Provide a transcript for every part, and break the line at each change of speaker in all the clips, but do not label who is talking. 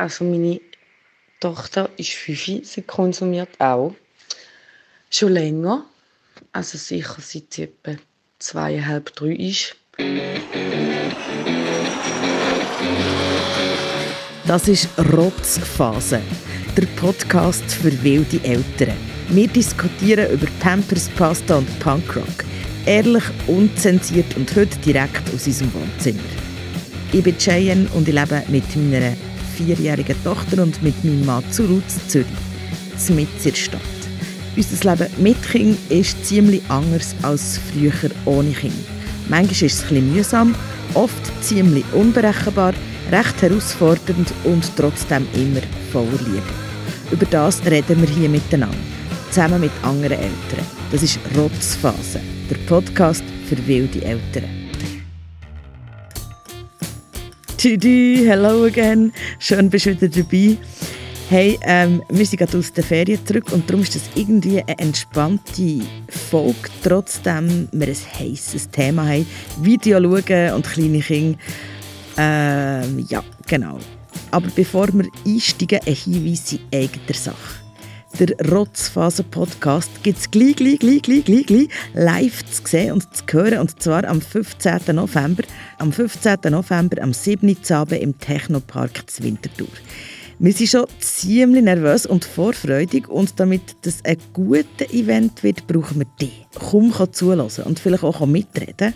Also meine Tochter ist fünf, sie konsumiert auch. Schon länger. Also sicher seit sie etwa zweieinhalb, drei ist.
Das ist Rotzphase, der Podcast für wilde Eltern. Wir diskutieren über Pampers, Pasta und Punkrock. Ehrlich, unzensiert und heute direkt aus unserem Wohnzimmer. Ich bin Cheyenne und ich lebe mit meiner vierjährigen Tochter und mit meinem Mann zu Rutz, Zürich, mitten in der Stadt. Unser Leben mit Kind ist ziemlich anders als früher ohne Kind. Manchmal ist es etwas mühsam, oft ziemlich unberechenbar, recht herausfordernd und trotzdem immer voller Liebe. Über das reden wir hier miteinander, zusammen mit anderen Eltern. Das ist Rotzphase, der Podcast für wilde Eltern. Tschüdi, hello again. Schön, bist du wieder dabei. Hey, ähm, wir sind gerade aus der Ferien zurück und darum ist das irgendwie eine entspannte Folge, trotzdem wir ein heißes Thema haben. Video schauen und kleine Kinder. Ähm, ja, genau. Aber bevor wir einsteigen, ein Hinweis in eigener Sache. Der Rotzphasen-Podcast gibt es gleich, gleich, gleich, gleich, gleich, gleich live zu sehen und zu hören. Und zwar am 15. November. Am 15. November am 7. Abend im Technopark zu Winterthur. Wir sind schon ziemlich nervös und vorfreudig und damit das ein gutes Event wird, brauchen wir dich. Komm zulassen und vielleicht auch mitreden.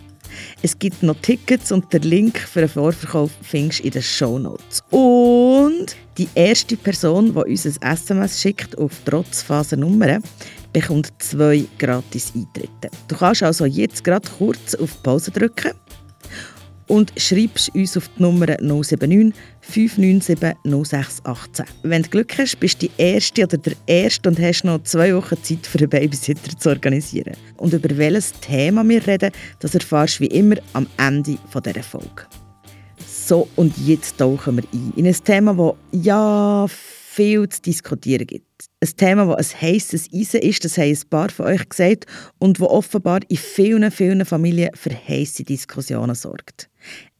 Es gibt noch Tickets und der Link für den Vorverkauf findest du in den Show Notes. Und die erste Person, die uns ein SMS schickt auf Trotzphase Nummer, bekommt zwei gratis Eintritte. Du kannst also jetzt gerade kurz auf Pause drücken und schreibst uns auf die Nummer 079 597 0618. Wenn du Glück hast, bist du die Erste oder der Erste und hast noch zwei Wochen Zeit für einen Babysitter zu organisieren. Und über welches Thema wir reden, das erfährst du wie immer am Ende dieser Folge. So, und jetzt tauchen wir ein in ein Thema, das ja viel zu diskutieren gibt. Ein Thema, das ein heisses Eisen ist, das haben ein paar von euch gesagt, und das offenbar in vielen, vielen Familien für heisse Diskussionen sorgt.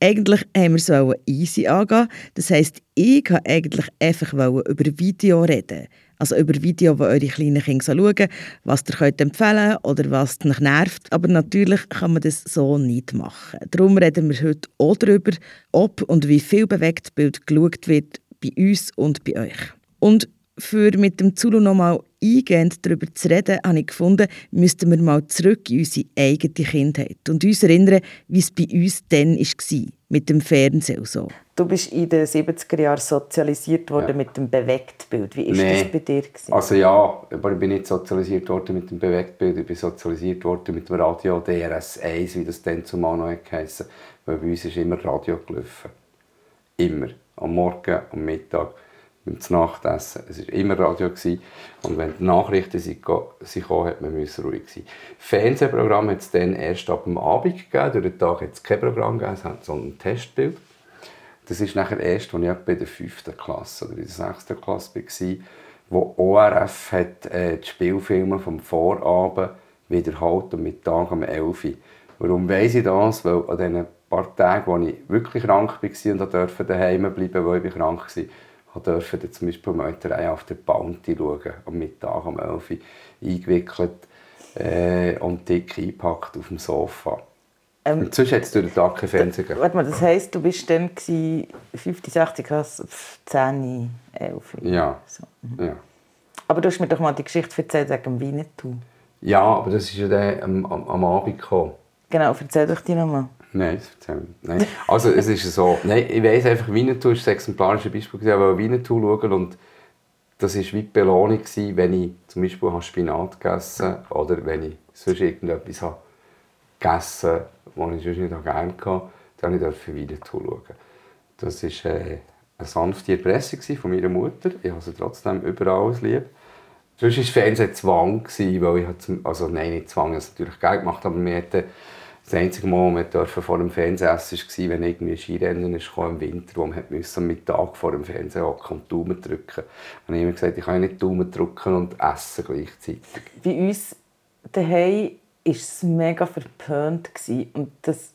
Eigentlich haben wir es easy angehen. Das heisst, ich wollte eigentlich einfach über Video reden. Also über Video, wo eure kleinen Kinder schauen, was ihr könnt empfehlen oder was euch nervt. Aber natürlich kann man das so nicht machen. Darum reden wir heute auch darüber, ob und wie viel Bewegtbild geschaut wird bei uns und bei euch. Und für mit dem Zulu nochmal eingehend darüber zu reden, habe ich gefunden, müssten wir mal zurück in unsere eigene Kindheit und uns erinnern, wie es bei uns dann war, mit dem Fernsehen so.
Du bist in den 70er Jahren sozialisiert worden ja. mit dem Bewegtbild. Wie war nee. das bei dir? Gewesen?
Also ja, aber ich bin nicht sozialisiert worden mit dem Bewegtbild, ich bin sozialisiert worden mit dem Radio DRS1, wie das dann zumal noch geheißen Weil bei uns ist immer Radio gelaufen. Immer. Am Morgen, am Mittag beim Nachtessen. Es war immer Radio. Gewesen. Und wenn die Nachrichten sind, sind kamen, hat man ruhig sein. Fernsehprogramm hat es dann erst ab dem Abend gegeben. Durch den Tag hat es kein Programm gegeben, es hat so ein Testbild. Das ist nachher erst, als ich bei der 5. Klasse oder in der 6. Klasse war, wo ORF hat, äh, die Spielfilme vom Vorabend wiederholt und mit Tag um 11 Uhr. Warum weiss ich das? Weil an diesen paar Tagen, wo ich wirklich krank war und durfte daheim bleiben, weil ich krank war, durfte zum Beispiel Meuterei auf der Bounty schauen, am Mittag um 11 Uhr eingewickelt äh, und dick eingepackt auf dem Sofa. Ähm, und sonst es durch den Tag kein Fernsehen gegeben.
Warte mal, das heisst, du bist dann 50, 60, 10, 11?
Ja. So. Mhm. ja.
Aber du hast mir doch mal die Geschichte erzählt wegen dem Winnetou.
Ja, aber das ist ja dann am, am, am Abend gekommen.
Genau, erzähl doch die nochmal.
Nein, Nein. Also es ist so, nein, ich weiss einfach, Winnetou ist das exemplarische Beispiel, ich wollte Winnetou schauen und das war wie die Belohnung, wenn ich zum Beispiel Spinat gegessen habe oder wenn ich sonst irgendetwas habe gegessen habe, was ich sonst nicht gerne hatte, dann durfte ich Winnetou schauen. Das war äh, eine sanfte Erpressung von meiner Mutter. Ich habe sie trotzdem überall lieb. Sonst war Fernsehen Zwang, weil ich, also nein, nicht Zwang, ich habe es natürlich Geld gemacht, aber wir hatten das einzige Mal, wo wir vor dem Fernsehen essen war, wenn irgendwie Skirennen kam im Winter, wo man am Mittag vor dem Fernsehen hocken und Daumen drücken. Und ich habe immer gesagt, ich kann nicht Daumen drücken und essen gleichzeitig.
Bei uns daheim war es mega verpönt. Und das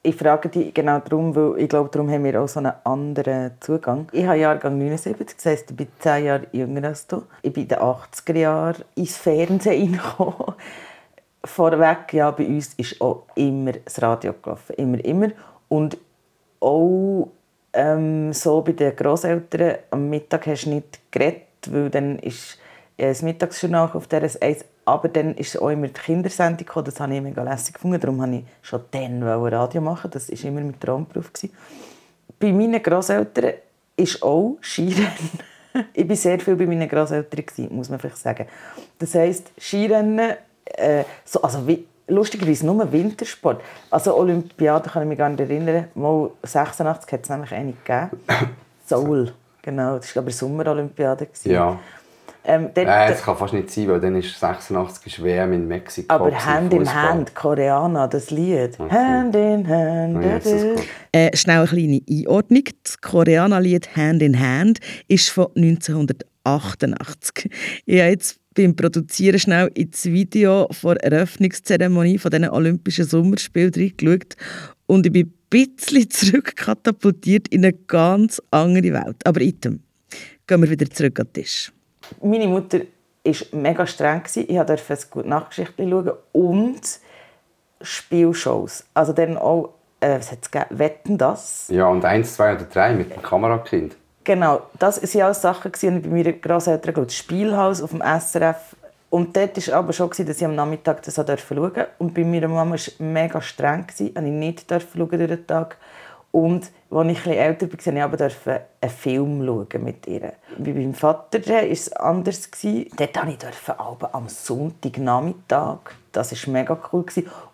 ich frage dich genau darum, weil ich glaube, darum haben wir auch so einen anderen Zugang. Ich habe Jahrgang 79, das heisst, ich bin 10 Jahre jünger als du. Ich bin in den 80er Jahren ins Fernsehen reingekommen. Vorweg, ja, bei uns ist auch immer das Radio gelaufen. Immer, immer. Und auch ähm, so bei den Großeltern, am Mittag hast du nicht geredet, weil dann ist das Mittagsjournal auf der 1 aber dann ist auch immer die Kindersendung gekommen, das habe ich mega lässig gefunden. Darum wollte ich schon dann Radio machen. Das war immer mein Traumberuf. Bei meinen Großeltern ist auch Skirennen. ich war sehr viel bei meinen Großeltern, muss man vielleicht sagen. Das heisst, Skirennen, äh, so, also wie, lustigerweise nur Wintersport. Also Olympiade kann ich mich gar nicht erinnern. Mal 86 hat es nämlich eine gegeben. Seoul, genau. Das war aber Sommerolympiade.
Ja. Ähm, dort, äh, das kann fast nicht sein, weil dann ist 86 WM in Mexiko.
Aber Hand in Hand, Koreaner, das Lied. Okay. Hand in Hand. Ja,
äh, schnell eine kleine Einordnung. Das Koreaner-Lied Hand in Hand ist von 1988. Ich habe jetzt beim Produzieren schnell ins Video vor der Eröffnungszeremonie von diesen Olympischen Sommerspielen reingeschaut und ich bin ein bisschen zurückkatapultiert in eine ganz andere Welt. Aber item, gehen wir wieder zurück an den Tisch
meine Mutter war mega streng. Ich durfte ein gute Nachtgeschichte schauen und Spielshows. Also dann auch, äh, was hat es gegeben? Wetten, das?
Ja, und eins, zwei oder drei mit dem Kamerakind.
Genau, das waren alles Sachen, die ich bei meinen Grosseltern das Spielhaus auf dem SRF und dort war aber schon, dass ich am Nachmittag das schauen durfte. Und bei meiner Mama war es mega streng. Ich durfte nicht schauen durch den Tag. Und als ich etwas älter war, durfte ich aber einen Film schauen mit ihr. Bei meinem Vater war es anders. Dort durfte ich am Sonntagnachmittag. Das war mega cool.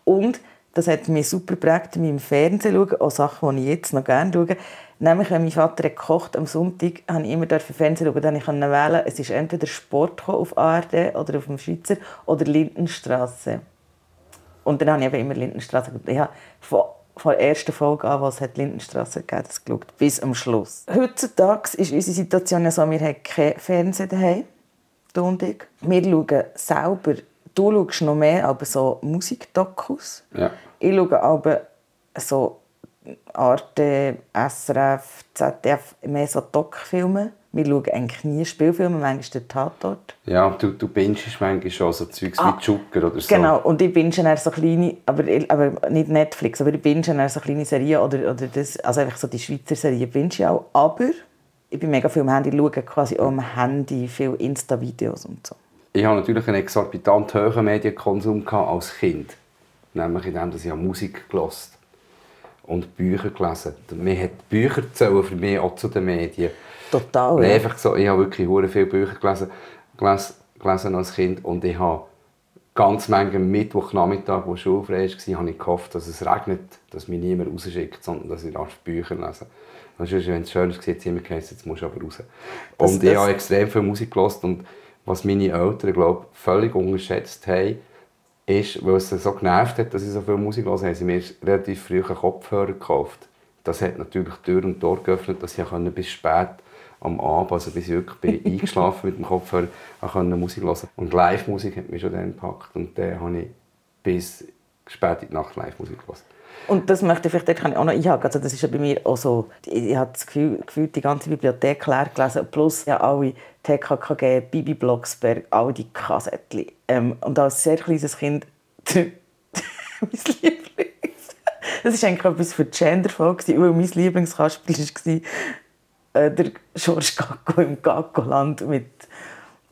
Und das hat mich super geprägt, im Fernsehen schauen, auch Sachen, die ich jetzt noch gerne schaue. Nämlich, wenn mein Vater gekocht am Sonntag, durfte ich immer Fernsehen schauen. Dann konnte ich wählen, es ist entweder Sport auf ARD oder auf dem Schweizer oder Lindenstraße. Und dann habe ich immer Lindenstraße geschaut von der ersten Folge an, was hat Lindenstraße gegeben, das geschaut, bis am Schluss. Heutzutage ist unsere Situation ja so, wir haben kein Fernsehen daheim, du und ich. Wir schauen selber, du schaust noch mehr, aber so Musikdokus.
Ja.
Ich schaue aber so Arte, SRF, ZDF, mehr so Doc-Filme. Wir schauen eigentlich nie Spielfilme, manchmal den Tatort.
Ja, du, du bingest manchmal schon so Zeugs ah, wie Joker oder so.
Genau, und ich binge dann so kleine, aber, aber nicht Netflix, aber ich binge dann so kleine Serien oder, oder das, also einfach so die Schweizer Serien binge ich auch. Aber ich bin mega viel am Handy, schaue quasi auch am Handy viele Insta-Videos und so.
Ich habe natürlich einen exorbitant hohen Medienkonsum als Kind. Nämlich indem ich Musik gelesen und Bücher gelesen. Man hat Bücher zählen für mich auch zu den Medien.
Total.
Ja. Einfach so, ich habe wirklich sehr viele Bücher gelesen, gelesen, gelesen als Kind und ich habe ganz manche Mittwochnachmittag, wo schulfrei war, habe ich gehofft, dass es regnet, dass mich niemand rausschickt, sondern dass ich rasch Bücher lese. Wenn es schön ist, immer geheißen, jetzt musst du aber raus. Das, und ich habe extrem viel Musik gehört und was meine Eltern, glaube völlig unterschätzt haben, ist, weil es so genervt hat, dass ich so viel Musik höre, haben sie mir relativ früh einen Kopfhörer gekauft. Das hat natürlich Tür und Tor geöffnet, dass ich bis spät am Abend, also bis ich wirklich bin eingeschlafen mit dem Kopfhörer, auch Musik hören Und Live-Musik hat mich schon dann gepackt und dann habe ich bis spät in die Nacht Live-Musik gehört.
Und das möchte ich vielleicht auch noch einhaken. Also das ist ja bei mir auch so, ich habe das Gefühl, gefühlt die ganze Bibliothek leer gelesen, plus ja alle TKKG, Bibi Blocksberg, all die Kassettchen. Ähm, und als sehr kleines Kind, mein Lieblings... Das war eigentlich etwas für die Gender-Folge, weil mein Lieblingskasperl war äh, der George Gacko im Gackoland mit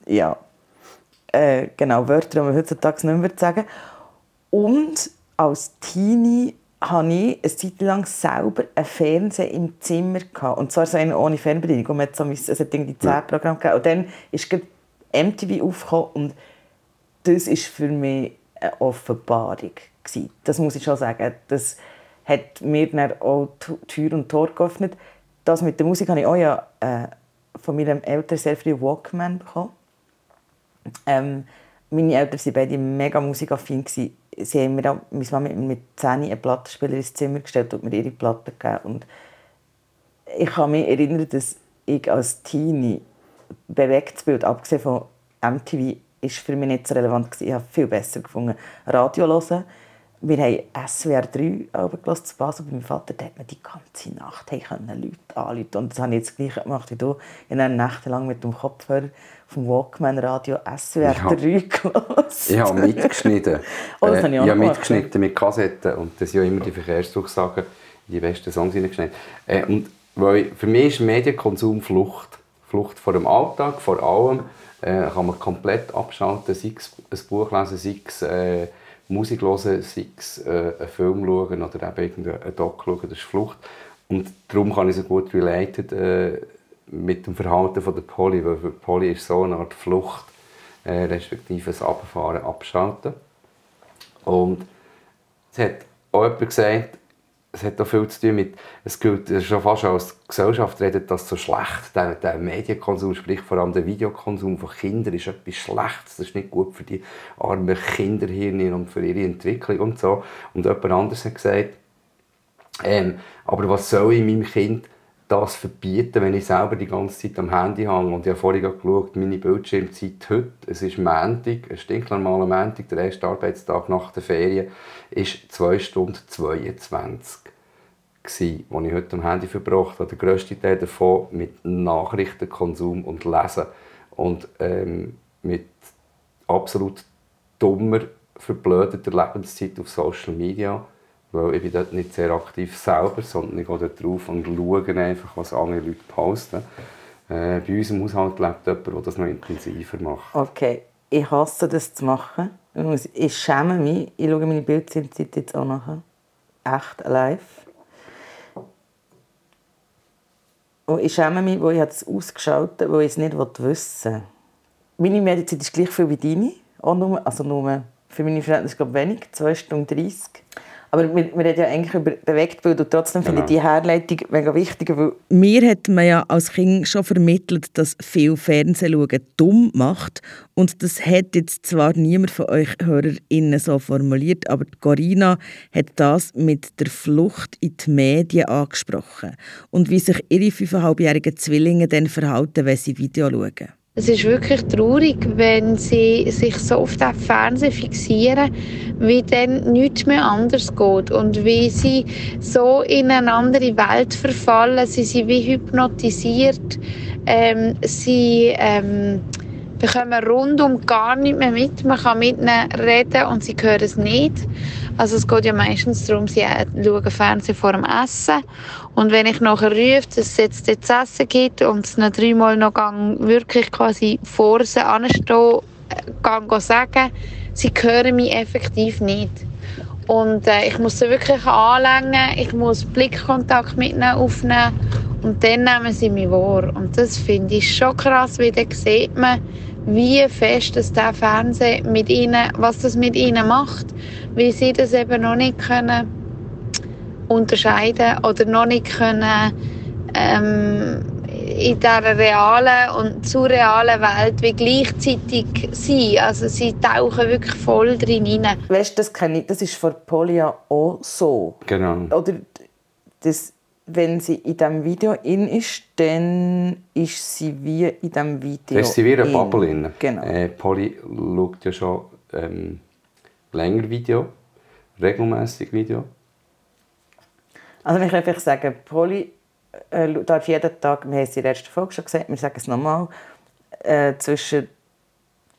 ja, äh, genau, Wörtern, die man heutzutage nicht mehr sagen Und als Teenie hatte ich eine Zeit lang selber einen Fernseher im Zimmer. Gehabt. Und zwar so einen ohne Fernbedienung. Und man hat so, es hat irgendwie zehn Programme gegeben. Und dann ist MTV aufgekommen und das war für mich eine Offenbarung. Gewesen. Das muss ich schon sagen. Das hat mir dann auch Tür und Tor geöffnet das mit der Musik habe ich auch ja äh, von meinem Eltern sehr früh Walkman bekommen. Ähm, meine Eltern waren beide mega musikaffin. Sie haben mir auch, meine Mama mit 10 einen Plattenspieler ins Zimmer gestellt und mir ihre Platten gegeben. Und ich kann mich erinnern, dass ich als Teenie bewegtes Bild, abgesehen von MTV, ist für mich nicht so relevant. Ich habe viel besser gefunden, Radio hören wir haben SWR 3 gelassen zu Basel bei meinem Vater. Da hat man die ganze Nacht hey, Leute anrufen. Und das habe ich jetzt gleich gemacht wie du. Ich habe nächtelang mit dem Kopfhörer vom Walkman Radio SWR ja. 3 gelassen.
Ich habe mitgeschnitten.
oh, das habe ich, auch
ich habe mitgeschnitten mit Kassetten. Und das sind ja immer die Verkehrsdurchsagen die besten Songs hineingeschnitten. Äh, und weil für mich ist Medienkonsum Flucht. Flucht vor dem Alltag, vor allem. Äh, kann man komplett abschalten, sei es ein Buch lesen, sei es äh, Musik hören, sei es äh, einen Film schauen oder eben einen Doc schauen, das ist Flucht. Und darum kann ich so gut related äh, mit dem Verhalten von der Polly, weil für Polly ist so eine Art Flucht, äh, respektive das Abfahren, Abschalten. Und es hat auch jemand gesagt, es hat auch viel zu tun mit, es gilt schon fast als Gesellschaft redet das so schlecht, der, der Medienkonsum, sprich vor allem der Videokonsum von Kindern ist etwas Schlechtes, das ist nicht gut für die armen Kinderhirne und für ihre Entwicklung und so. Und jemand anderes hat gesagt, ähm, aber was soll ich meinem Kind das verbieten, wenn ich selber die ganze Zeit am Handy hänge. Und ich habe vorhin geschaut, meine Bildschirmzeit heute, es ist Montag, ein stinknormaler Montag, der erste Arbeitstag nach der Ferien, ist 2 Stunden 22 gsi, die ich heute am Handy verbracht habe. Der grösste Teil davon mit Nachrichtenkonsum und Lesen. Und ähm, mit absolut dummer, verblödeter Lebenszeit auf Social Media weil ich bin dort nicht sehr aktiv selber, sondern ich gehe dort drauf und schaue einfach, was andere Leute posten. Äh, bei uns im Haushalt lebt jemand, der das noch intensiver macht.
Okay, ich hasse das zu machen. Ich schäme mich. Ich schaue meine Bildzeit jetzt auch nachher. Echt live. Und ich schäme mich, wo ich es ausgeschaltet habe, weil ich es nicht wissen will. Meine Medizin ist gleich viel wie deine. Auch nur, also nur für meine Verhältnisse wenig, 2 Stunden 30. Aber wir, wir reden ja eigentlich über Bewegtbild und trotzdem genau. finde ich genau. die Herleitung mega wichtig. Weil
Mir hat man ja als Kind schon vermittelt, dass viel Fernsehen dumm macht. Und das hat jetzt zwar niemand von euch HörerInnen so formuliert, aber Corina hat das mit der Flucht in die Medien angesprochen. Und wie sich ihre fünfeinhalbjährigen Zwillinge dann verhalten, wenn sie Video schauen.
Es ist wirklich traurig, wenn sie sich so auf den Fernseher fixieren, wie dann nichts mehr anders geht und wie sie so in eine andere Welt verfallen. Sie sind wie hypnotisiert. Ähm, sie ähm, bekommen rundum gar nicht mehr mit. Man kann mit ihnen reden und sie hören es nicht. Also es geht ja meistens darum, sie schauen Fernsehen vor dem Essen. Und wenn ich nachher rufe, dass es jetzt das Essen gibt und es noch dreimal noch gang, wirklich quasi vor sie anstehen, gang sagen, sie hören mich effektiv nicht. Und äh, ich muss sie wirklich anlängen, ich muss Blickkontakt mit ihnen aufnehmen und dann nehmen sie mich wahr. Und das finde ich schon krass, weil dann sieht man, wie fest das der Fernsehen mit ihnen, was das mit ihnen macht, weil sie das eben noch nicht können unterscheiden oder noch nicht können ähm, in dieser realen und surrealen Welt wie gleichzeitig sein. Also sie tauchen wirklich voll drin hinein.
Weißt, das kenne ich, das ist für Polia auch so.
Genau.
Oder das wenn sie in diesem Video in ist, dann ist sie wie in diesem Video.
ist sie wie eine Bubble in.
Genau.
Äh, Polly schaut ja schon ähm, länger Video, regelmäßig Video.
Also ich kann einfach sagen, Polly äh, darf jeden Tag, wir haben es in der ersten Folge schon gesagt, wir sagen es nochmal, äh, zwischen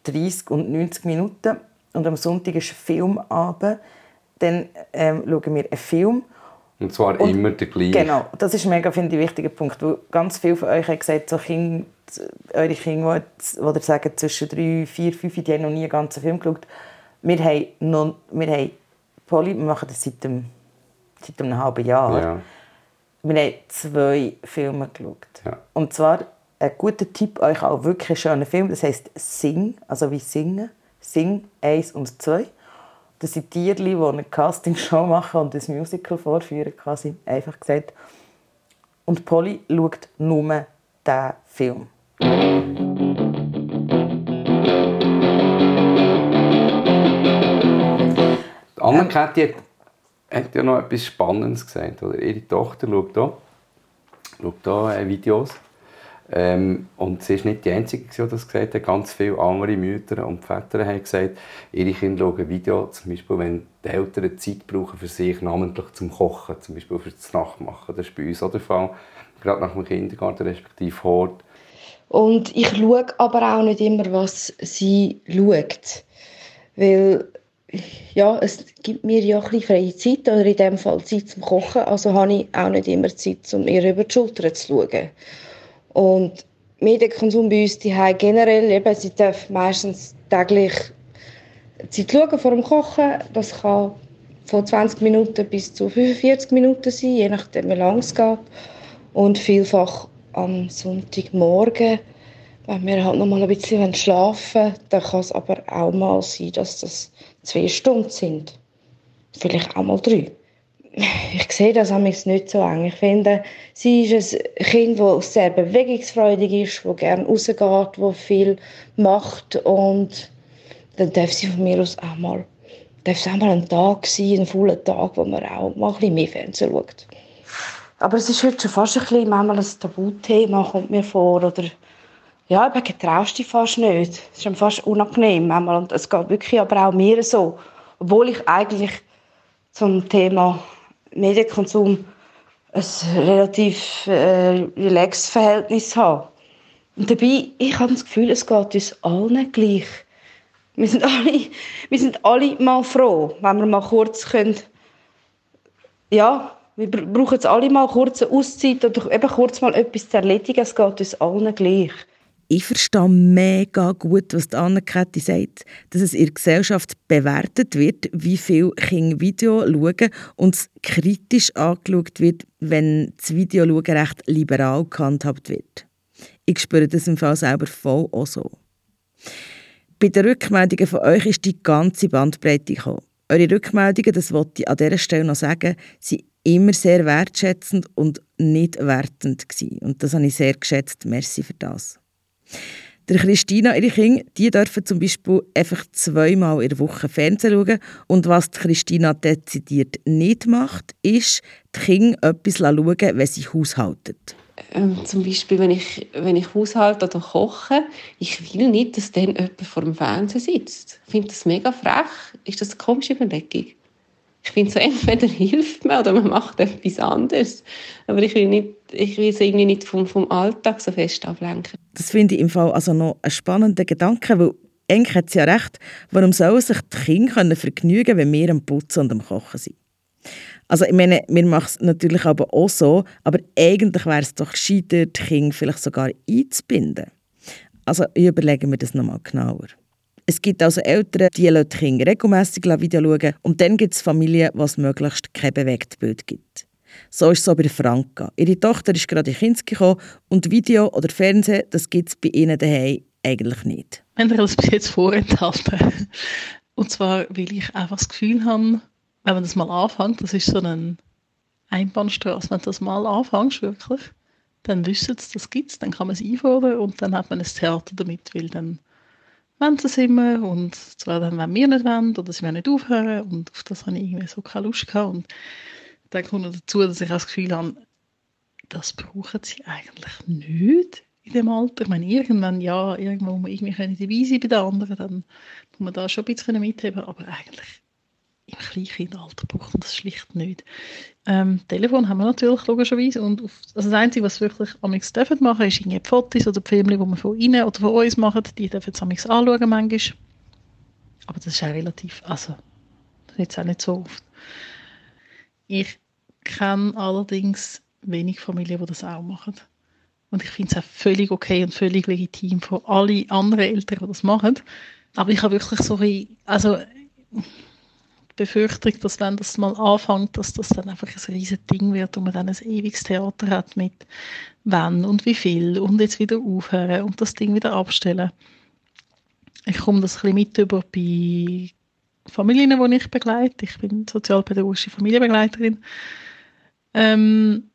30 und 90 Minuten und am Sonntag ist ein Filmabend. Dann ähm, schauen wir einen Film
und zwar und, immer der gleiche.
Genau, das ist mega, finde ich, ein wichtiger Punkt. Weil ganz viele von euch haben gesagt, so Kinder, eure Kinder, die sagen, zwischen drei, vier, fünf, die haben noch nie einen ganzen Film geschaut. Wir haben, noch, wir haben Polly, wir machen das seit einem, seit einem halben Jahr. Ja. Wir haben zwei Filme geschaut.
Ja.
Und zwar ein guter Tipp, euch auch wirklich ein schöner Film, das heisst Sing, also wie Singen. Sing 1 und 2. Das sind Tiere, die eine Castingshow machen und ein Musical vorführen, quasi, einfach gesagt. Und Polly schaut nur diesen Film.
Anna-Kathi hat, hat ja noch etwas Spannendes gesagt. Oder? Ihre Tochter schaut hier, schaut hier äh, Videos Ähm, und sie ist nicht die Einzige, die das gesagt hat. Ganz viele andere Mütter und Väter haben gesagt, ihre Kinder schauen Video, zum Beispiel, wenn die Eltern Zeit brauchen für sich, namentlich zum Kochen, zum Beispiel für das Nachtmachen. Das ist bei uns auch der Fall. Gerade nach dem Kindergarten, respektive Hort.
Und ich schaue aber auch nicht immer, was sie schaut. Weil ja, es gibt mir ja ein freie Zeit, oder in dem Fall Zeit zum Kochen, also habe ich auch nicht immer Zeit, um ihr über die Schulter zu schauen. Und Medienkonsum bei uns die generell, eben, sie dürfen meistens täglich Zeit schauen vor dem Kochen. Das kann von 20 Minuten bis zu 45 Minuten sein, je nachdem, wie lang es geht. Und vielfach am Sonntagmorgen, wenn wir halt noch mal ein bisschen schlafen wollen, dann kann es aber auch mal sein, dass das zwei Stunden sind. Vielleicht auch mal drei ich sehe das nicht so eng. Ich finde, sie ist ein Kind, das sehr bewegungsfreudig ist, das gerne rausgeht, das viel macht und dann darf sie von mir aus auch mal, darf es auch mal ein Tag sein, ein voller Tag, wo man auch mal ein bisschen mehr Fernsehen schaut. Aber es ist heute schon fast ein bisschen manchmal ein Tabuthema, kommt mir vor, oder ja, eben getraust dich fast nicht. Es ist fast unangenehm manchmal und es geht wirklich aber auch mir so, obwohl ich eigentlich zum Thema Medienkonsum ein relativ äh, relaxed Verhältnis habe. Und dabei, ich habe das Gefühl, es geht uns allen gleich. Wir sind alle, wir sind alle mal froh, wenn wir mal kurz können, ja, wir brauchen jetzt alle mal kurz eine Auszeit oder eben kurz mal etwas zu erledigen. Es geht uns allen gleich.
Ich verstehe mega gut, was Anne-Kette sagt, dass es in der Gesellschaft bewertet wird, wie viel Kinder Video schauen und es kritisch angeschaut wird, wenn das Videoschauen recht liberal gehandhabt wird. Ich spüre das im Fall selber voll auch so. Bei den Rückmeldungen von euch ist die ganze Bandbreite gekommen. Eure Rückmeldungen, das wollte ich an dieser Stelle noch sagen, sind immer sehr wertschätzend und nicht wertend gewesen. Und das habe ich sehr geschätzt. Merci für das. Der Christina, ihre Kinder, die dürfen zum Beispiel einfach zweimal in der Woche Fernsehen schauen. Und was die Christina dezidiert nicht macht, ist, die Kinder etwas schauen, wenn sie haushalten.
Ähm, zum Beispiel, wenn ich, wenn ich haushalte oder koche, ich will nicht, dass dann jemand vor dem Fernsehen sitzt. Ich finde das mega frech. Ist das eine komische Überlegung? Ich finde so, entweder hilft man oder man macht etwas anderes. Aber ich will, nicht, ich will es irgendwie nicht vom, vom Alltag so fest ablenken.
Das finde ich im Fall also noch einen spannenden Gedanken, weil eigentlich hat sie ja recht, warum sollen sich die Kinder können vergnügen wenn wir am Putzen und am Kochen sind? Also ich meine, wir machen es natürlich aber auch so, aber eigentlich wäre es doch gescheiter, die Kinder vielleicht sogar einzubinden. Also überlegen wir das nochmal genauer. Es gibt also Eltern, die die Kinder regelmässig Video schauen und dann gibt es Familien, wo es möglichst kein bewegtes Bild gibt. So ist es auch bei Franka. Ihre Tochter ist gerade in Kinski gekommen und Video oder Fernsehen, das gibt es bei ihnen daheim eigentlich nicht.
Wir haben das bis jetzt vorenthalten. Und zwar, weil ich einfach das Gefühl habe, wenn man das mal anfängt, das ist so eine Einbahnstraße, wenn du das mal anfängst, wirklich, dann wissen sie, das gibt es, dann kann man es einfordern und dann hat man ein Theater damit, weil dann wollen sie es immer und zwar dann, wenn wir nicht wollen oder sie wollen nicht aufhören und auf das habe ich irgendwie so keine Lust gehabt und dann kommt noch dazu, dass ich auch das Gefühl habe, das brauchen sie eigentlich nicht in dem Alter. Ich meine, irgendwann, ja, irgendwo muss man irgendwie dabei sein bei den anderen, dann muss man da schon ein bisschen mitheben, aber eigentlich im Kleinkindalter braucht das schlicht nicht. Ähm, Telefon haben wir natürlich logischerweise und auf, also das Einzige, was wir wirklich amigs dürfen machen, ist irgendwie Fotos oder Filme, die wir von ihnen oder von uns machen, die dürfen sie amigs anschauen manchmal. Aber das ist ja relativ, also das ist jetzt auch nicht so oft. Ich kenne allerdings wenig Familien, die das auch machen. Und ich finde es auch völlig okay und völlig legitim von allen anderen Eltern, die das machen. Aber ich habe wirklich so wie, also Befürchtung, dass wenn das mal anfängt, dass das dann einfach ein riesiges Ding wird und man dann ein ewiges Theater hat mit wann und wie viel und jetzt wieder aufhören und das Ding wieder abstellen. Ich komme das ein bisschen mit über bei Familien, die ich begleite. Ich bin sozialpädagogische Familienbegleiterin. Ähm,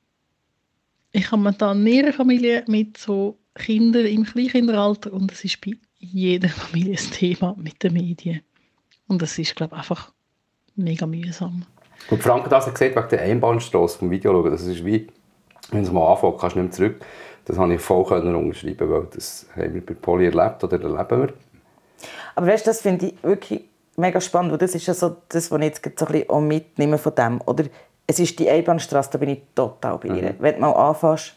ich habe momentan mehrere Familien mit so Kindern im Kleinkinderalter und es ist bei jeder Familie ein Thema mit den Medien. Und das ist, glaube ich, einfach mega mühsam.
Und Frank hat das gesagt, wegen der Einbahnstraße vom Video schauen, das ist wie, wenn es mal anfängt, kannst du nicht mehr zurück. Das habe ich voll können unterschreiben, weil das haben wir bei Poli erlebt oder erleben wir.
Aber weißt, das finde ich wirklich mega spannend, weil das ist ja so das, was ich jetzt so ein bisschen auch mitnehme von dem. Oder es ist die Einbahnstraße, da bin ich total bei ihr. Mhm. Wenn du mal anfängst,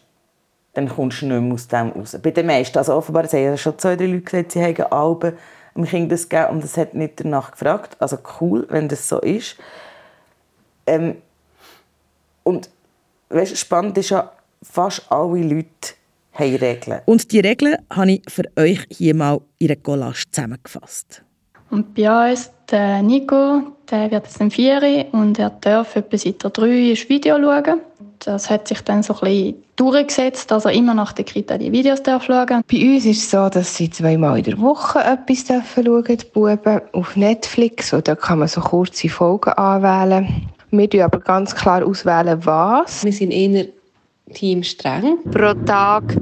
dann kommst du nicht mehr aus dem raus. Bei den meisten, also offenbar haben ja schon zwei, drei Leute gesagt, sie haben Alben dem Kind das gegeben und es hat nicht danach gefragt. Also cool, wenn das so ist. Ähm, und weißt, spannend ist ja, fast alle Leute haben Regeln.
Und die Regeln habe ich für euch hier mal in einer Collage zusammengefasst.
Und bei uns, der Nico, der wird jetzt im Vieri und er darf etwa seit der 3 ein Video schauen. Das hat sich dann so ein bisschen durchgesetzt, dass er immer nach den Kriterien die Videos darf schauen
Bei uns ist es so, dass sie zweimal in der Woche etwas dürfen schauen die Buben auf Netflix. Und da kann man so kurze Folgen anwählen. Wir wählen aber ganz klar auswählen, was.
Wir sind eher Team streng.
Pro Tag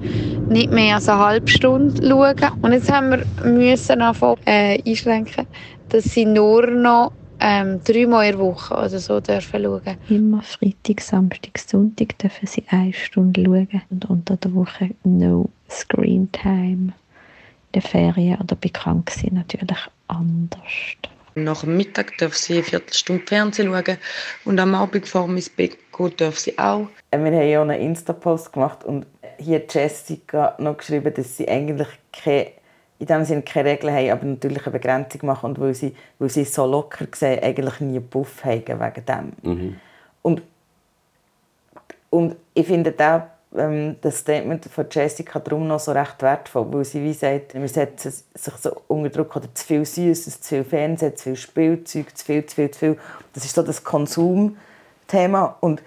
nicht mehr als eine halbe Stunde schauen. Und jetzt haben wir müssen anfangen, äh, einschränken, dass sie nur noch ähm, dreimal in der Woche oder so dürfen schauen.
Immer Freitag, Samstag, Sonntag dürfen sie eine Stunde schauen. Und unter der Woche no Screen Time. In den Ferien oder bei krank sind natürlich anders.
Nach dem Mittag darf sie eine Viertelstunde Fernsehen schauen und am Abend vor dem Bett gehen darf sie auch.
Wir haben ja einen Insta-Post gemacht und hier Jessica noch geschrieben, dass sie eigentlich keine, in dem Sinne keine Regeln haben, aber natürlich eine Begrenzung machen und weil sie, weil sie so locker sehen, eigentlich nie Buff haben wegen dem. Mhm. Und, und ich finde auch ähm, das Statement von Jessica darum noch so recht wertvoll, weil sie wie sagt, wir setzen sich so unter Druck oder zu viel Süßes, zu viel Fernsehen, zu viel Spielzeug, zu viel, zu viel, zu viel. Das ist so das Konsumthema und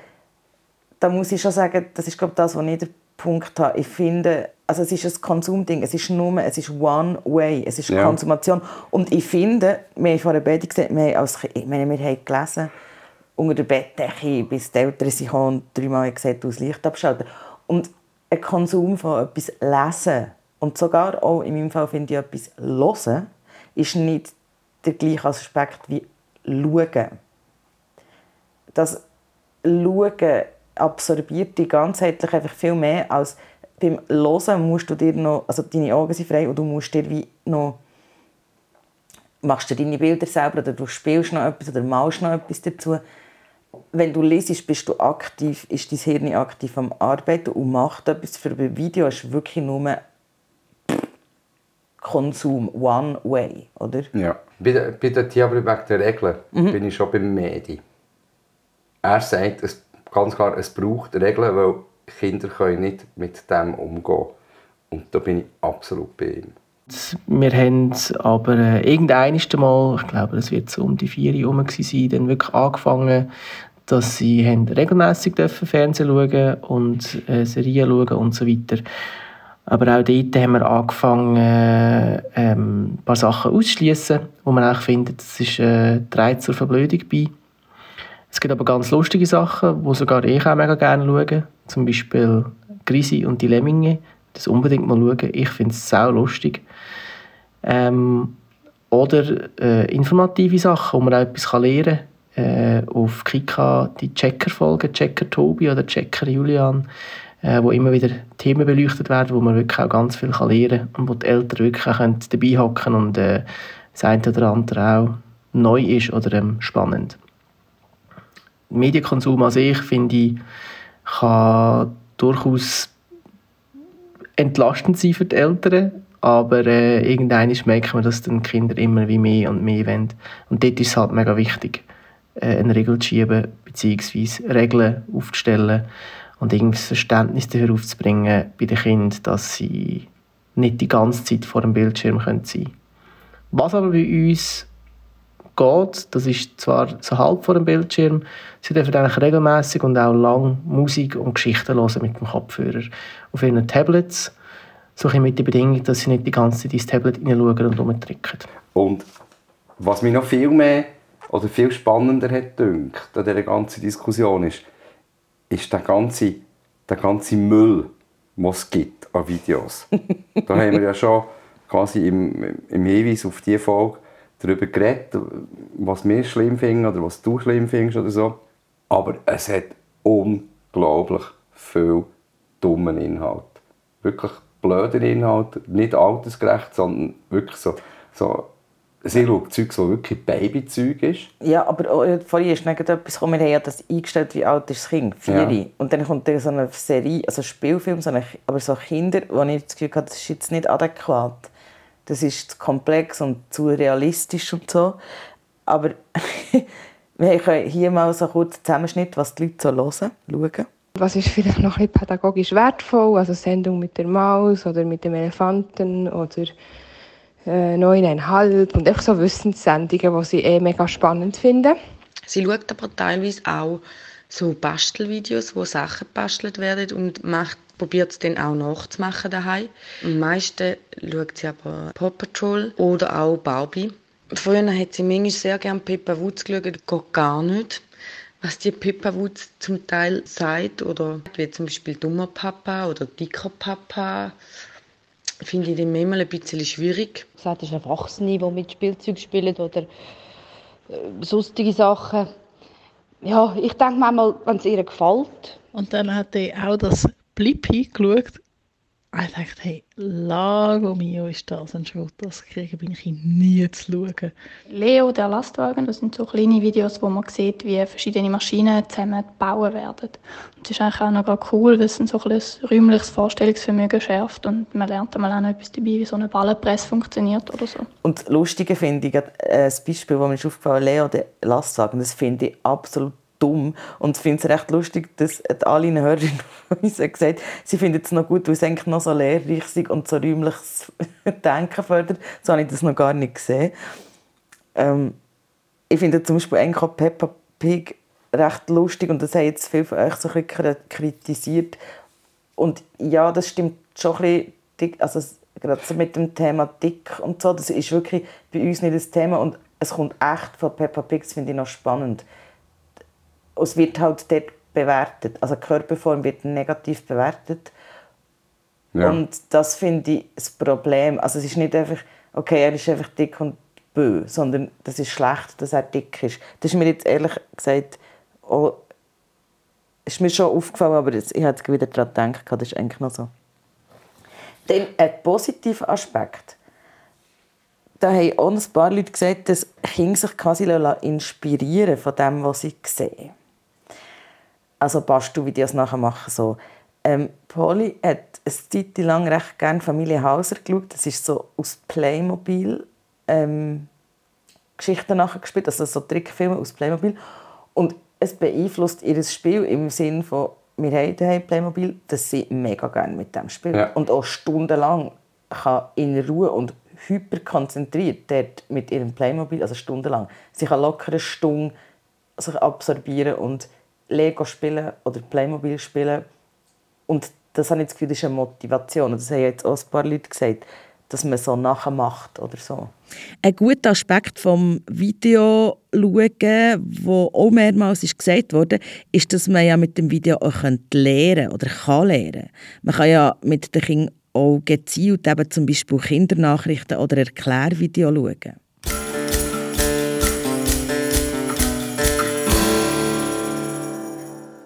da muss ich schon sagen, das ist glaube das, was ich Punkt habe. Ich finde, also es ist ein Konsumding, es ist nur, es ist one way, es ist ja. Konsumation und ich finde, wir haben vorhin beide gesagt, wir haben, als, ich meine, wir haben gelesen, unter der Bettdecke, bis die Eltern sich und dreimal gesagt, das Licht abschalten. Und ein Konsum von etwas lesen und sogar auch in meinem Fall finde ich etwas hören, ist nicht der gleiche Aspekt wie schauen. Das Schauen absorbiert die ganzheitlich einfach viel mehr als beim Hören musst du dir noch, also deine Augen sind frei und du musst dir wie noch machst du deine Bilder selber oder du spielst noch etwas oder malst noch etwas dazu wenn du lesest, bist du aktiv, ist dein Hirn aktiv am Arbeiten und macht etwas. Für ein Video ist wirklich nur Konsum, one way, oder?
Ja. Bei der, bei der Tiabri wegen der Regeln mhm. bin ich schon beim Medi. Er sagt es, ganz klar, es braucht Regeln, weil Kinder können nicht mit dem umgehen. Und da bin ich absolut bei ihm.
Wir haben aber äh, irgendein Mal, ich glaube, es wird so um die vier herum sein, dann wirklich angefangen, dass sie haben regelmäßig Fernsehen schauen und äh, Serien schauen und so weiter. Aber auch dort haben wir angefangen, äh, ähm, ein paar Sachen auszuschließen, wo man eigentlich findet, das ist äh, Reiz zur Verblödung bei. Es gibt aber ganz lustige Sachen, wo sogar ich auch mega gerne schaue. Zum Beispiel Grisi und die Lemminge. Das unbedingt mal schauen. Ich finde es sehr lustig. Ähm, oder äh, informative Sachen, wo man auch etwas lernen kann. Äh, auf Kika die Checker-Folge, Checker Tobi oder Checker Julian, äh, wo immer wieder Themen beleuchtet werden, wo man wirklich auch ganz viel kann lernen kann und wo die Eltern wirklich auch dabei hocken und äh, das eine oder andere auch neu ist oder ähm, spannend. Medienkonsum an sich, finde ich, kann durchaus entlastend sein für die Eltern, aber äh, irgendwann merkt man, dass dann Kinder immer wie mehr und mehr wollen. Und dort ist es halt mega wichtig, äh, eine Regel zu schieben, beziehungsweise Regeln aufzustellen und irgendwie das Verständnis dafür aufzubringen bei den Kindern, dass sie nicht die ganze Zeit vor dem Bildschirm sein können. Was aber bei uns geht, das ist zwar so halb vor dem Bildschirm, sie dürfen eigentlich regelmäßig und auch lang Musik und Geschichten hören mit dem Kopfhörer auf ihren Tablets, so mit der Bedingung, dass sie nicht die ganze Zeit ins Tablet hineinschauen und rumdrücken.
Und was mich noch viel mehr oder viel spannender hat dünkt an dieser ganzen Diskussion ist, ist der ganze, der ganze Müll, den es gibt an Videos. da haben wir ja schon quasi im, im Hinweis auf diese Folge darüber geredet, was wir schlimm finden oder was du schlimm findest oder so. Aber es hat unglaublich viel dummen Inhalt. wirklich blöder Inhalt, nicht altersgerecht, sondern wirklich so, so sie schaut Zeug, so wirklich Babyzeug ist.
Ja, aber oh, vorhin ist etwas gekommen, wir haben ja das eingestellt, wie alt ist das Kind? Vier.
Ja.
Und dann kommt dann so eine Serie, also ein Spielfilm, so eine, aber so Kinder, wo ich das Gefühl habe, das ist jetzt nicht adäquat. Das ist zu komplex und zu realistisch und so. Aber wir können hier mal so kurz einen Zusammenschnitt, was die Leute so hören, schauen.
Was ist vielleicht noch ein bisschen pädagogisch wertvoll? Also Sendung mit der Maus oder mit dem Elefanten oder äh, neuneinhalb und einfach so Wissenssendungen, die sie eh mega spannend finden.
Sie schaut aber teilweise auch so Bastelvideos, wo Sachen gebastelt werden und macht, probiert es dann auch nachzumachen daheim. Am meisten schaut sie aber Paw Patrol oder auch Barbie. Früher hat sie manchmal sehr gerne Peppa Woods geschaut, das geht gar nicht. Was die Peppa Woods zum Teil sagt, oder wie zum Beispiel dummer Papa oder dicker Papa, finde ich dann manchmal ein bisschen schwierig.
es ist Erwachsene, die mit Spielzeug spielen oder äh, sonstige Sachen. Ja, ich denke manchmal, wenn es ihr gefällt.
Und dann hat er auch das Blippi geschaut. Und ich dachte, hey, Lago mio ist das ein Schrott, das kriege bin ich nie zu schauen.
Leo, der Lastwagen, das sind so kleine Videos, wo man sieht, wie verschiedene Maschinen zusammen gebaut werden. Und das ist eigentlich auch noch cool, weil es ein so ein bisschen räumliches Vorstellungsvermögen schärft und man lernt einmal auch noch etwas dabei, wie so eine Ballenpresse funktioniert oder so.
Und das Lustige finde ich, äh, das Beispiel, das mir ist aufgefallen Leo, der Lastwagen, das finde ich absolut dumm. Und ich finde es recht lustig, dass alle Hörerinnen uns haben gesagt sie finden es noch gut, weil es eigentlich noch so lehrreich ist und so räumliches Denken fördert. So habe ich das noch gar nicht gesehen. Ähm, ich finde zum Beispiel eigentlich auch Peppa Pig recht lustig und das haben jetzt viele von euch so ein bisschen kritisiert. Und ja, das stimmt schon ein bisschen, also gerade so mit dem Thema dick und so, das ist wirklich bei uns nicht das Thema und es kommt echt von Peppa Pig, das finde ich noch spannend. Es wird halt dort bewertet, also die Körperform wird negativ bewertet
Ja.
und das finde ich das Problem. Also es ist nicht einfach, okay, er ist einfach dick und bö, sondern das ist schlecht, dass er dick ist. Das ist mir jetzt ehrlich gesagt auch, ist mir schon aufgefallen, aber jetzt, ich habe wieder daran gedacht, das ist eigentlich noch so. Dann ein positiver Aspekt. Da haben auch ein paar Leute gesagt, dass Kinder sich quasi inspirieren von dem, was sie sehen. Also Bastelvideos nachher machen so. Ähm, Polly hat eine Zeit lang recht gerne Familie Hauser geschaut. Das ist so aus Playmobil ähm, Geschichten nachher gespielt, also so Trickfilme aus Playmobil. Und es beeinflusst ihr Spiel im Sinne von, wir haben daheim Playmobil, dass sie mega gerne mit dem spielt.
Ja.
Und auch stundenlang kann in Ruhe und hyper konzentriert dort mit ihrem Playmobil, also stundenlang, sie kann locker eine Stunde sich absorbieren und Lego spielen oder Playmobil spielen. Und das habe ich das Gefühl, das ist eine Motivation. Das haben jetzt auch ein paar Leute gesagt, dass man so nachmacht oder so.
Ein guter Aspekt vom Video schauen, wo auch mehrmals ist gesagt wurde, ist, dass man ja mit dem Video auch lernen oder kann lernen. Man kann ja mit den Kindern auch gezielt eben zum Beispiel Kindernachrichten oder Erklärvideo schauen.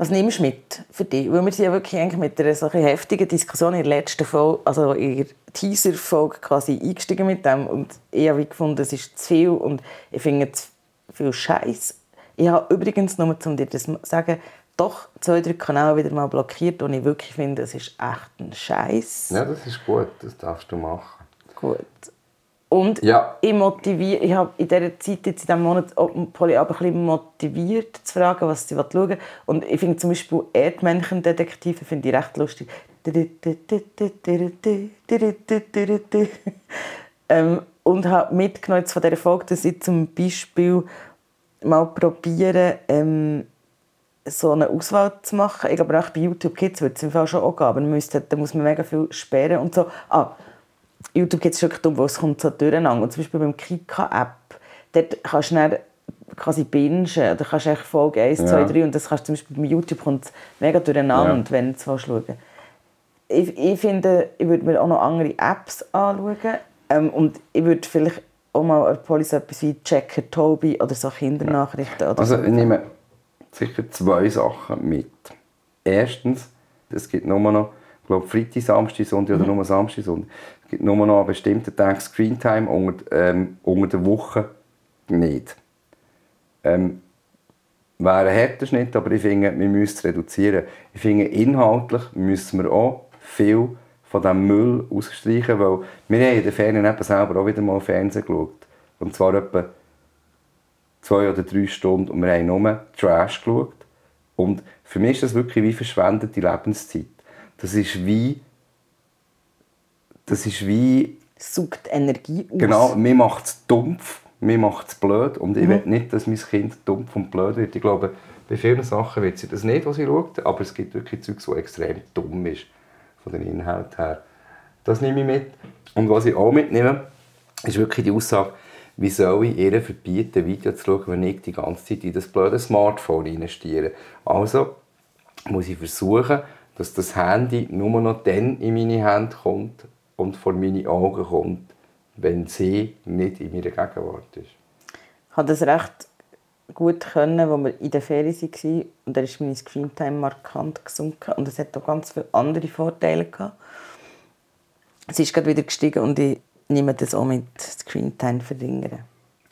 Was nimmst du mit für dich? Weil wir sind ja wirklich eigentlich mit einer solchen heftigen Diskussion in der letzten Folge, also in der Teaser-Folge quasi eingestiegen mit dem und ich habe gefunden, es ist zu viel und ich finde zu viel Scheiß. Ich habe übrigens, nur um dir das zu sagen, doch zwei, drei Kanäle wieder mal blockiert und ich wirklich finde, es ist echt ein Scheiß.
Ja, das ist gut, das darfst du machen.
Gut. Und
Ja.
ich motiviere, ich habe in dieser Zeit, jetzt in diesem Monat, auch Polly aber ein bisschen motiviert zu fragen, was sie schauen will. Und ich finde zum Beispiel Erdmännchendetektive finde ich recht lustig. ähm, und habe mitgenommen von dieser Folge, dass ich zum Beispiel mal probiere, ähm, so eine Auswahl zu machen. Ich glaube, auch bei YouTube Kids wird es im Fall schon auch gehen, aber man müsste, da muss man mega viel sperren und so. Ah, YouTube Kids ist wirklich dumm, weil es kommt so durcheinander. Und zum Beispiel beim Kika-App, dort kannst du dann quasi bingen. Da kannst du echt Folge 1,
Ja.
2, 3 und das kannst du zum Beispiel bei YouTube kommt es mega durcheinander,
Ja.
wenn du es schauen ich, ich finde, ich würde mir auch noch andere Apps anschauen. Ähm, und ich würde vielleicht auch mal an Police etwas wie Checker Toby oder so Kindernachrichten oder
Also
so.
ich nehme sicher zwei Sachen mit. Erstens, es gibt nur noch Ich glaube, Freitag, Samstag, Sonntag mhm. oder nur Samstag, Sonntag. Gibt nur noch einen bestimmten Tag Screentime, unter, ähm, unter der Woche nicht. Ähm, wäre ein harter Schnitt, aber ich finde, wir müssen es reduzieren. Ich finde, inhaltlich müssen wir auch viel von diesem Müll ausstreichen, weil wir haben in den Ferien eben selber auch wieder mal Fernsehen geschaut. Und zwar etwa zwei oder drei Stunden und wir haben nur Trash geschaut. Und für mich ist das wirklich wie verschwendete Lebenszeit. Das ist wie... Das ist wie...
Sucht Energie aus.
Genau, mir macht es dumpf mir macht es blöd und ich mhm. will nicht, dass mein Kind dumm und blöd wird. Ich glaube, bei vielen Sachen wird sie das nicht, was sie schaut, aber es gibt wirklich Zeug, das extrem dumm ist, von den Inhalten her. Das nehme ich mit. Und was ich auch mitnehme, ist wirklich die Aussage, wie soll ich ihr verbieten, Video zu schauen, wenn ich die ganze Zeit in das blöde Smartphone investiere. Also muss ich versuchen, dass das Handy nur noch dann in meine Hände kommt und vor meine Augen kommt, wenn sie nicht in meiner Gegenwart ist.
Ich konnte das recht gut können, als wir in der Ferien waren. Und da ist mein Screentime markant gesunken. Und es hat auch ganz viele andere Vorteile gehabt. Es ist gerade wieder gestiegen und ich nehme das auch mit Screentime verringern.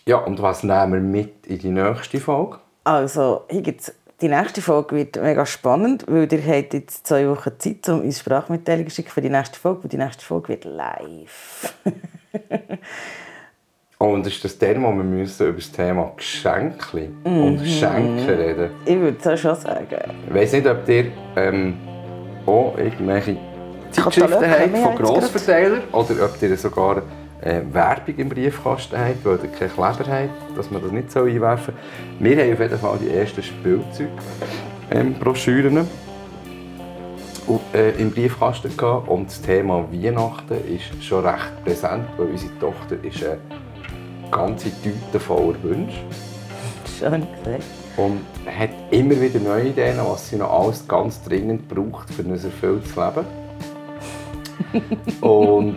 Ja, und was nehmen wir mit in die nächste Folge?
Also, hier gibt's die nächste Folge wird mega spannend, weil ihr habt jetzt zwei Wochen Zeit, um uns Sprachmitteilungen zu schicken für die nächste Folge. Und die nächste Folge wird live.
und ist das der, wo wir müssen über das Thema Geschenke mhm. und Schenken reden
Ich würde es schon sagen.
Ich weiß nicht, ob ihr ähm, auch irgendwelche Zeitschriften habt von Grossverteilern oder ob ihr sogar äh, Werbung im Briefkasten habt, weil ihr keinen Kleber habt, dass man das nicht so einwerfen soll. Wir haben auf jeden Fall die ersten Spielzeugbroschüren ähm, äh, im Briefkasten gehabt. und das Thema Weihnachten ist schon recht präsent, weil unsere Tochter ist eine ganze Tüte voller Wünsche.
Schön gesagt.
Und hat immer wieder neue Ideen, was sie noch alles ganz dringend braucht, für ein erfülltes Leben. und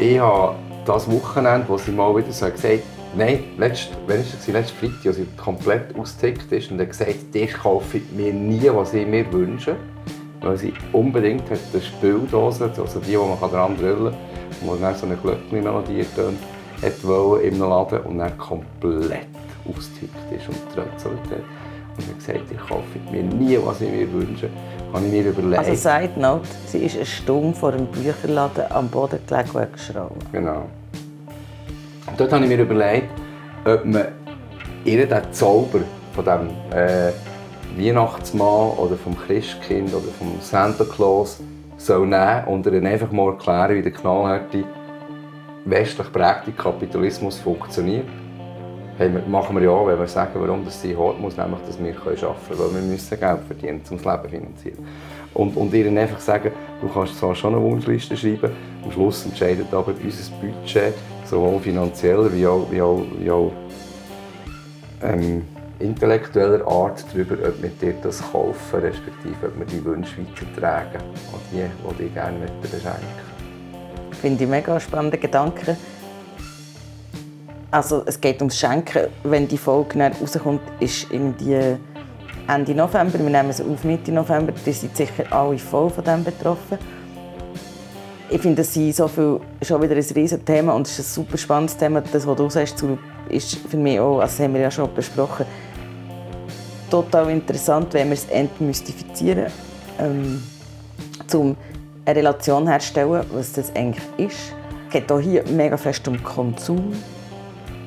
ich habe das Wochenende, wo sie mal wieder so gesagt hat, nein, letzt, wenn es letzte Freitag, als sie komplett ausgetickt ist und hat gesagt, ich kaufe mir nie, was ich mir wünsche weil sie unbedingt hat eine Spieldose, also die, die man dran drüllen kann, wo dann so eine Glöckchen-Melodie tönt, hat wollen im Laden und dann komplett ausgetickt ist und trötzelt hat. Und hat gesagt, ich kaufe mir nie, was ich mir wünsche. Habe ich mir überlegt.
Also Side Note, sie ist eine Stunde vor dem Bücherladen am Boden gelegen und geschraubt.
Genau. Und dort habe ich mir überlegt, ob man ihr den Zauber von diesem äh, Weihnachtsmann oder vom Christkind oder vom Santa Claus soll nehmen und ihnen einfach mal erklären, wie der knallharte westlich prägte Kapitalismus funktioniert. Machen wir ja, wenn wir sagen, warum das sie hat muss, nämlich, dass wir arbeiten können, weil wir müssen Geld verdienen, um das Leben finanzieren. Und, und ihnen einfach sagen, du kannst zwar schon eine Wunschliste schreiben, am Schluss entscheidet aber unser Budget, sowohl finanziell wie auch, wie auch, wie auch ähm, intellektueller Art darüber, ob wir dir das kaufen, respektive ob wir die Wünsche weitertragen die, die dich gerne beschenken
Finde ich mega spannende Gedanken. Also es geht ums Schenken. Wenn die Folge rauskommt, ist irgendwie Ende November. Wir nehmen es auf Mitte November. Die sind sicher alle voll von dem betroffen. Ich finde, das ist so viel, schon wieder ein riesiges Thema und es ist ein super spannendes Thema. Das, was du sagst, ist für mich auch, also das haben wir ja schon besprochen, total interessant, wenn wir es entmystifizieren, ähm, um eine Relation herzustellen, was das eigentlich ist. Es geht auch hier mega fest um Konsum.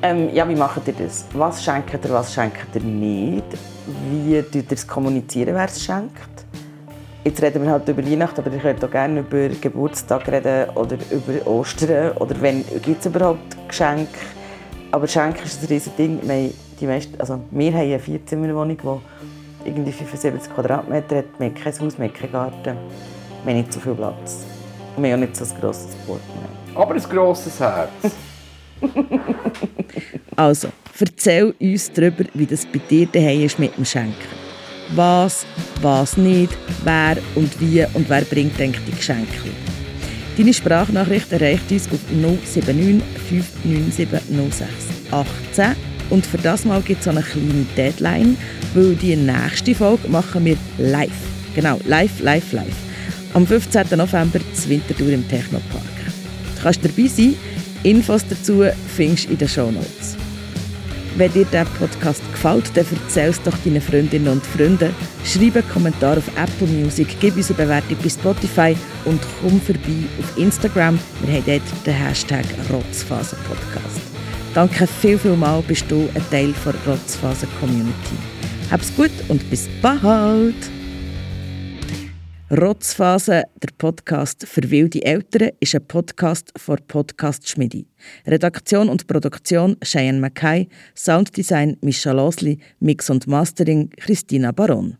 Ähm, ja, wie macht ihr das? Was schenkt ihr, was schenkt ihr nicht? Wie tut ihr es kommunizieren, wer es schenkt? Jetzt reden wir halt über Weihnachten, aber ihr könnt auch gerne über Geburtstag reden oder über Ostern oder wenn gibt es überhaupt Geschenke. Aber Schenken ist ein riesiges Ding die meisten, also wir haben eine Vierzimmerwohnung, die irgendwie 75 Quadratmeter hat. Wir haben kein Haus, wir haben keinen Garten. Wir haben nicht so viel Platz. wir haben auch nicht so ein grosses Portemonnaie.
Aber ein grosses Herz.
also, erzähl uns darüber, wie das bei dir daheim ist mit dem Schenken. Was, was nicht, wer und wie und wer bringt denk die Geschenke. Deine Sprachnachricht erreicht uns auf 079 597 06 18 und für das Mal gibt es eine kleine Deadline, weil die nächste Folge machen wir live. Genau, live, live, live.
Am 15. November zur Wintertour im Technopark. Du kannst dabei sein. Infos dazu findest du in den Shownotes. Wenn dir der Podcast gefällt, dann erzähl es doch deinen Freundinnen und Freunden. Schreib einen Kommentar auf Apple Music, gib uns eine Bewertung bei Spotify und komm vorbei auf Instagram. Wir haben dort den Hashtag Rotzphasen-Podcast. Danke viel, viel mal, bist du ein Teil der Rotzphasen-Community. Hab's gut und bis bald! Rotzphase, der Podcast für wilde Eltern, ist ein Podcast von Podcast Schmidi. Redaktion und Produktion Cheyenne Mackay, Sounddesign Mischa Losli, Mix und Mastering Christina Baron.